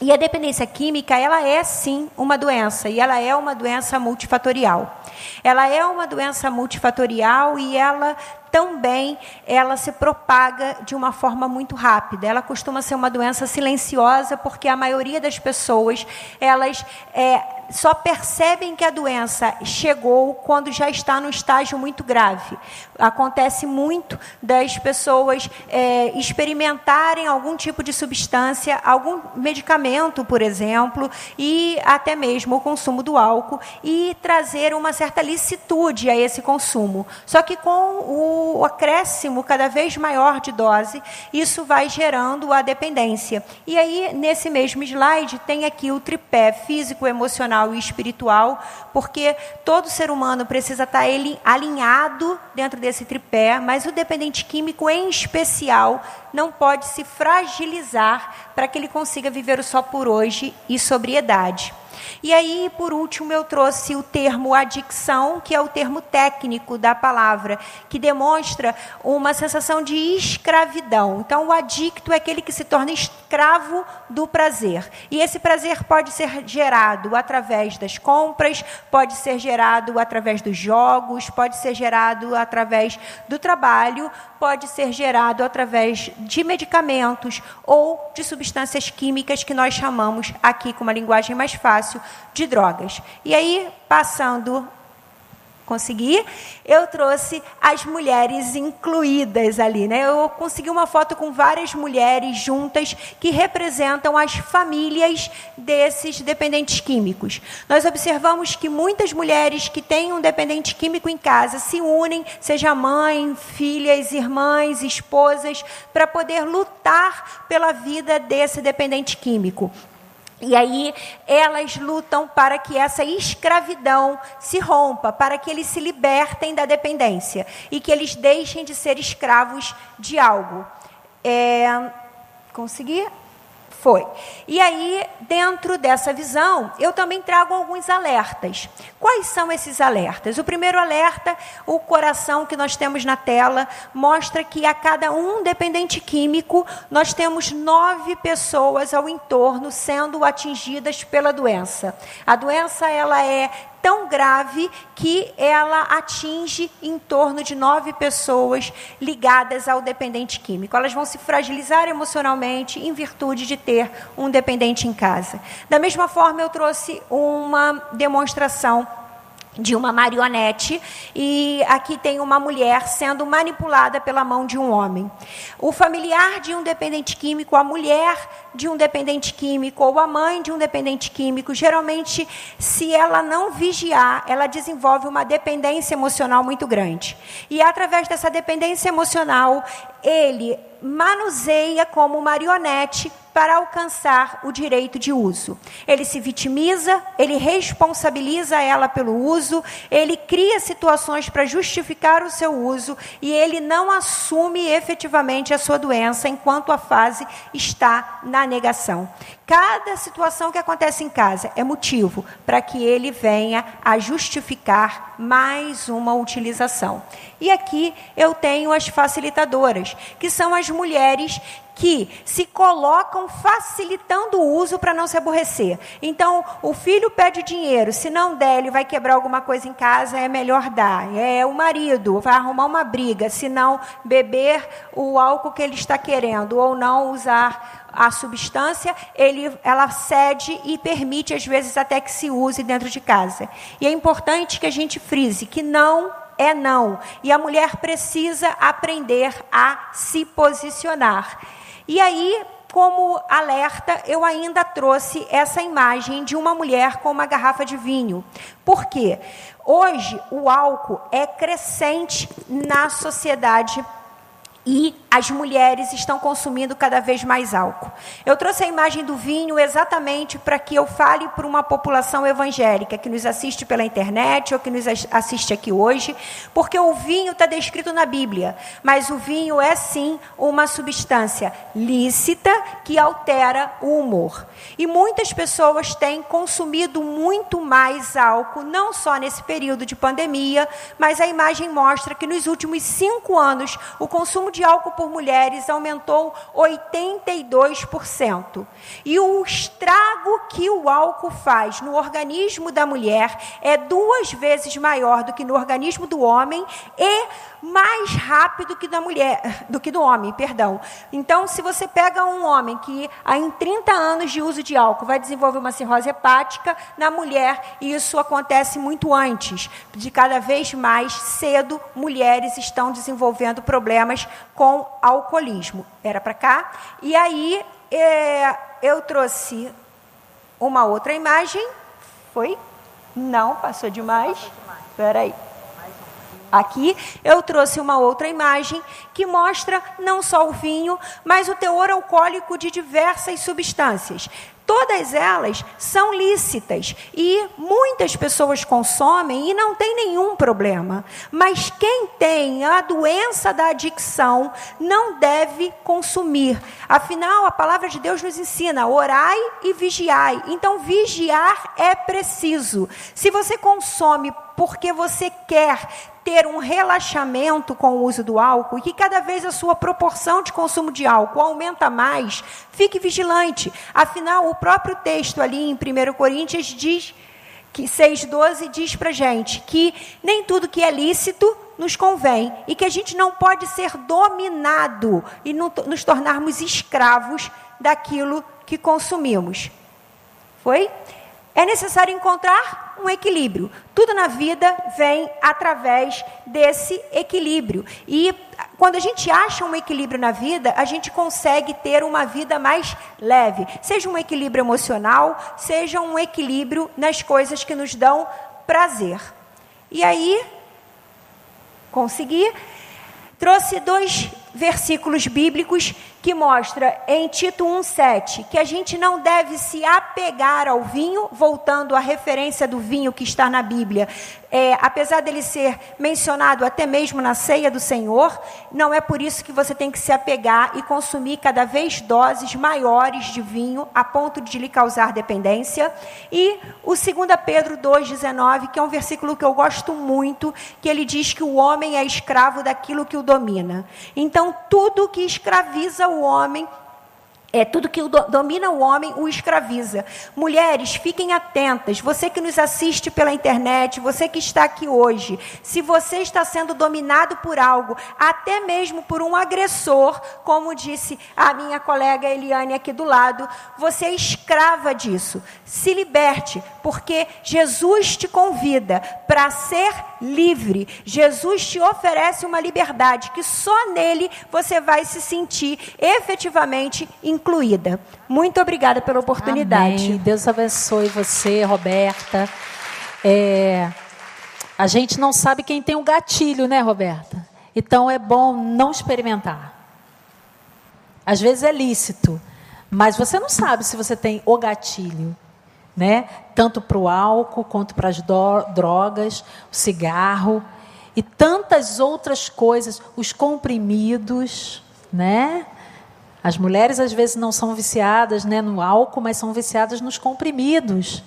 E a dependência química, ela é sim uma doença, e ela é uma doença multifatorial. Ela é uma doença multifatorial e ela também ela se propaga de uma forma muito rápida. Ela costuma ser uma doença silenciosa porque a maioria das pessoas elas é, só percebem que a doença chegou quando já está num estágio muito grave. Acontece muito das pessoas é, experimentarem algum tipo de substância, algum medicamento, por exemplo, e até mesmo o consumo do álcool e trazer uma certa licitude a esse consumo. Só que com o acréscimo cada vez maior de dose, isso vai gerando a dependência. E aí, nesse mesmo slide, tem aqui o tripé físico, emocional e espiritual, porque todo ser humano precisa estar ele alinhado dentro desse tripé, mas o dependente químico em especial não pode se fragilizar para que ele consiga viver o só por hoje e sobriedade. E aí, por último, eu trouxe o termo adicção, que é o termo técnico da palavra, que demonstra uma sensação de escravidão. Então, o adicto é aquele que se torna escravo do prazer. E esse prazer pode ser gerado através das compras, pode ser gerado através dos jogos, pode ser gerado através do trabalho, pode ser gerado através de medicamentos ou de substâncias químicas que nós chamamos aqui com uma linguagem mais fácil de drogas. E aí, passando consegui, eu trouxe as mulheres incluídas ali. Né? Eu consegui uma foto com várias mulheres juntas que representam as famílias desses dependentes químicos. Nós observamos que muitas mulheres que têm um dependente químico em casa se unem, seja mãe, filhas, irmãs, esposas, para poder lutar pela vida desse dependente químico. E aí elas lutam para que essa escravidão se rompa, para que eles se libertem da dependência e que eles deixem de ser escravos de algo. É, consegui? Foi. E aí, dentro dessa visão, eu também trago alguns alertas. Quais são esses alertas? O primeiro alerta, o coração que nós temos na tela, mostra que a cada um dependente químico, nós temos nove pessoas ao entorno sendo atingidas pela doença. A doença ela é tão grave que ela atinge em torno de nove pessoas ligadas ao dependente químico. Elas vão se fragilizar emocionalmente em virtude de ter um dependente em casa. Da mesma forma, eu trouxe uma demonstração de uma marionete e aqui tem uma mulher sendo manipulada pela mão de um homem. O familiar de um dependente químico, a mulher de um dependente químico ou a mãe de um dependente químico, geralmente, se ela não vigiar, ela desenvolve uma dependência emocional muito grande. E através dessa dependência emocional, ele manuseia como marionete para alcançar o direito de uso. Ele se vitimiza, ele responsabiliza ela pelo uso, ele cria situações para justificar o seu uso e ele não assume efetivamente a sua doença enquanto a fase está na negação. Cada situação que acontece em casa é motivo para que ele venha a justificar mais uma utilização. E aqui eu tenho as facilitadoras, que são as mulheres que se colocam facilitando o uso para não se aborrecer. Então, o filho pede dinheiro, se não der, ele vai quebrar alguma coisa em casa, é melhor dar. É o marido, vai arrumar uma briga, se não beber o álcool que ele está querendo ou não usar a substância, ele, ela cede e permite, às vezes, até que se use dentro de casa. E é importante que a gente frise que não é não. E a mulher precisa aprender a se posicionar. E aí, como alerta, eu ainda trouxe essa imagem de uma mulher com uma garrafa de vinho. Por quê? Hoje, o álcool é crescente na sociedade e as mulheres estão consumindo cada vez mais álcool. Eu trouxe a imagem do vinho exatamente para que eu fale para uma população evangélica que nos assiste pela internet ou que nos assiste aqui hoje, porque o vinho está descrito na Bíblia, mas o vinho é sim uma substância lícita que altera o humor. E muitas pessoas têm consumido muito mais álcool, não só nesse período de pandemia, mas a imagem mostra que nos últimos cinco anos o consumo de álcool por mulheres aumentou 82%. E o estrago que o álcool faz no organismo da mulher é duas vezes maior do que no organismo do homem e mais rápido que da mulher, do que do homem, perdão. Então, se você pega um homem que em 30 anos de uso de álcool vai desenvolver uma cirrose hepática, na mulher isso acontece muito antes. De cada vez mais cedo, mulheres estão desenvolvendo problemas com alcoolismo. Era para cá. E aí é, eu trouxe uma outra imagem. Foi? Não, passou demais. Espera aí. Aqui eu trouxe uma outra imagem que mostra não só o vinho, mas o teor alcoólico de diversas substâncias. Todas elas são lícitas e muitas pessoas consomem e não tem nenhum problema. Mas quem tem a doença da adicção não deve consumir. Afinal, a palavra de Deus nos ensina: orai e vigiai. Então, vigiar é preciso. Se você consome porque você quer ter um relaxamento com o uso do álcool e que cada vez a sua proporção de consumo de álcool aumenta mais, fique vigilante. Afinal, o próprio texto ali em 1 Coríntios diz que 6,12 diz para gente que nem tudo que é lícito nos convém e que a gente não pode ser dominado e nos tornarmos escravos daquilo que consumimos. Foi? É necessário encontrar um equilíbrio. Tudo na vida vem através desse equilíbrio. E quando a gente acha um equilíbrio na vida, a gente consegue ter uma vida mais leve. Seja um equilíbrio emocional, seja um equilíbrio nas coisas que nos dão prazer. E aí, consegui. Trouxe dois versículos bíblicos que mostra em Tito 1:7 que a gente não deve se apegar ao vinho, voltando à referência do vinho que está na Bíblia. É, apesar dele ser mencionado até mesmo na ceia do Senhor, não é por isso que você tem que se apegar e consumir cada vez doses maiores de vinho a ponto de lhe causar dependência. E o 2 Pedro 2,19, que é um versículo que eu gosto muito, que ele diz que o homem é escravo daquilo que o domina. Então, tudo que escraviza o homem é tudo que domina o homem o escraviza. Mulheres, fiquem atentas. Você que nos assiste pela internet, você que está aqui hoje, se você está sendo dominado por algo, até mesmo por um agressor, como disse a minha colega Eliane aqui do lado, você é escrava disso. Se liberte, porque Jesus te convida para ser livre. Jesus te oferece uma liberdade que só nele você vai se sentir efetivamente incluída. Muito obrigada pela oportunidade. Amém. Deus abençoe você, Roberta. É, a gente não sabe quem tem o gatilho, né, Roberta? Então é bom não experimentar. Às vezes é lícito, mas você não sabe se você tem o gatilho né? Tanto para o álcool quanto para as drogas, o cigarro e tantas outras coisas, os comprimidos, né? As mulheres às vezes não são viciadas, né, no álcool, mas são viciadas nos comprimidos.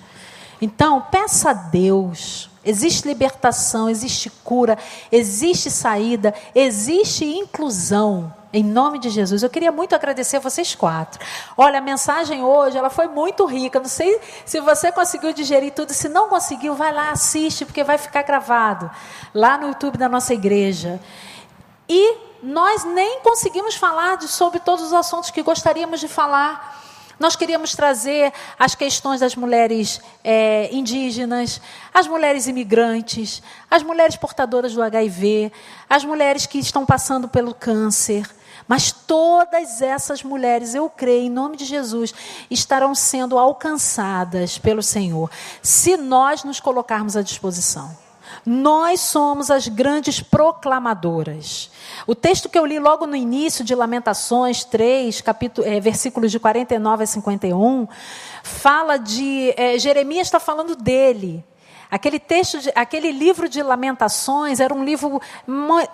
Então, peça a Deus. Existe libertação, existe cura, existe saída, existe inclusão. Em nome de Jesus, eu queria muito agradecer a vocês quatro. Olha, a mensagem hoje, ela foi muito rica. Não sei se você conseguiu digerir tudo. Se não conseguiu, vai lá, assiste, porque vai ficar gravado lá no YouTube da nossa igreja. E nós nem conseguimos falar de, sobre todos os assuntos que gostaríamos de falar. Nós queríamos trazer as questões das mulheres é, indígenas, as mulheres imigrantes, as mulheres portadoras do HIV, as mulheres que estão passando pelo câncer. Mas todas essas mulheres, eu creio, em nome de Jesus, estarão sendo alcançadas pelo Senhor, se nós nos colocarmos à disposição. Nós somos as grandes proclamadoras. O texto que eu li logo no início de Lamentações 3, capítulo, é, versículos de 49 a 51, fala de. É, Jeremias está falando dele. Aquele texto, de, aquele livro de Lamentações era um livro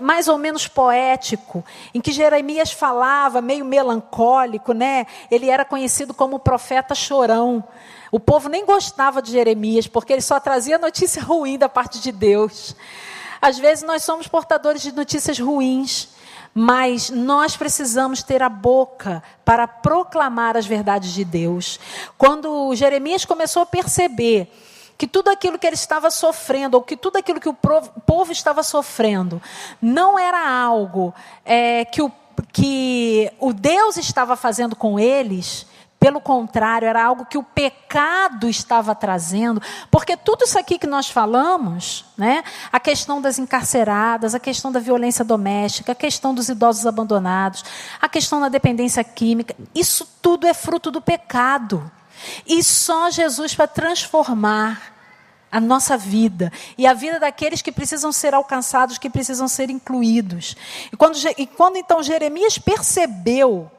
mais ou menos poético, em que Jeremias falava, meio melancólico, né? Ele era conhecido como o profeta chorão. O povo nem gostava de Jeremias, porque ele só trazia notícia ruim da parte de Deus. Às vezes nós somos portadores de notícias ruins, mas nós precisamos ter a boca para proclamar as verdades de Deus. Quando Jeremias começou a perceber que tudo aquilo que ele estava sofrendo, ou que tudo aquilo que o povo estava sofrendo, não era algo é, que, o, que o Deus estava fazendo com eles, pelo contrário, era algo que o pecado estava trazendo, porque tudo isso aqui que nós falamos, né, a questão das encarceradas, a questão da violência doméstica, a questão dos idosos abandonados, a questão da dependência química, isso tudo é fruto do pecado. E só Jesus para transformar a nossa vida e a vida daqueles que precisam ser alcançados, que precisam ser incluídos. E quando, e quando então Jeremias percebeu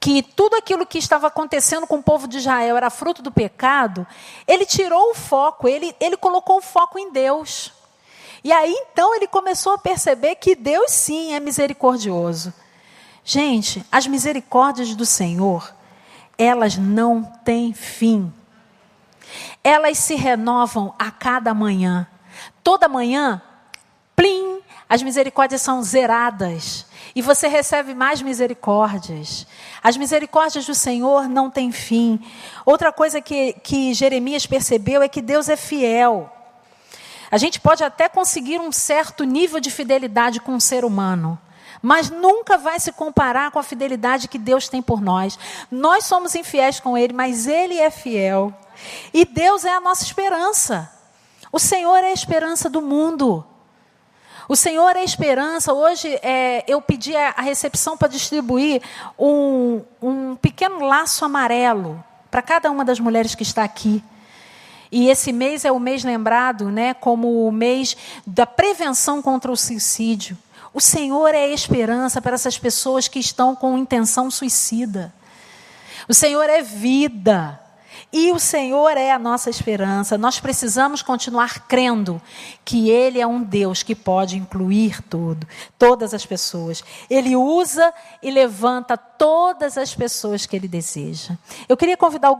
que tudo aquilo que estava acontecendo com o povo de Israel era fruto do pecado, ele tirou o foco, ele, ele colocou o foco em Deus. E aí então ele começou a perceber que Deus sim é misericordioso. Gente, as misericórdias do Senhor, elas não têm fim. Elas se renovam a cada manhã. Toda manhã, as misericórdias são zeradas e você recebe mais misericórdias. As misericórdias do Senhor não têm fim. Outra coisa que, que Jeremias percebeu é que Deus é fiel. A gente pode até conseguir um certo nível de fidelidade com o um ser humano, mas nunca vai se comparar com a fidelidade que Deus tem por nós. Nós somos infiéis com Ele, mas Ele é fiel. E Deus é a nossa esperança. O Senhor é a esperança do mundo. O Senhor é esperança. Hoje é, eu pedi a, a recepção para distribuir um, um pequeno laço amarelo para cada uma das mulheres que está aqui. E esse mês é o mês lembrado né, como o mês da prevenção contra o suicídio. O Senhor é esperança para essas pessoas que estão com intenção suicida. O Senhor é vida. E o Senhor é a nossa esperança. Nós precisamos continuar crendo que Ele é um Deus que pode incluir tudo, todas as pessoas. Ele usa e levanta todas as pessoas que Ele deseja. Eu queria convidar o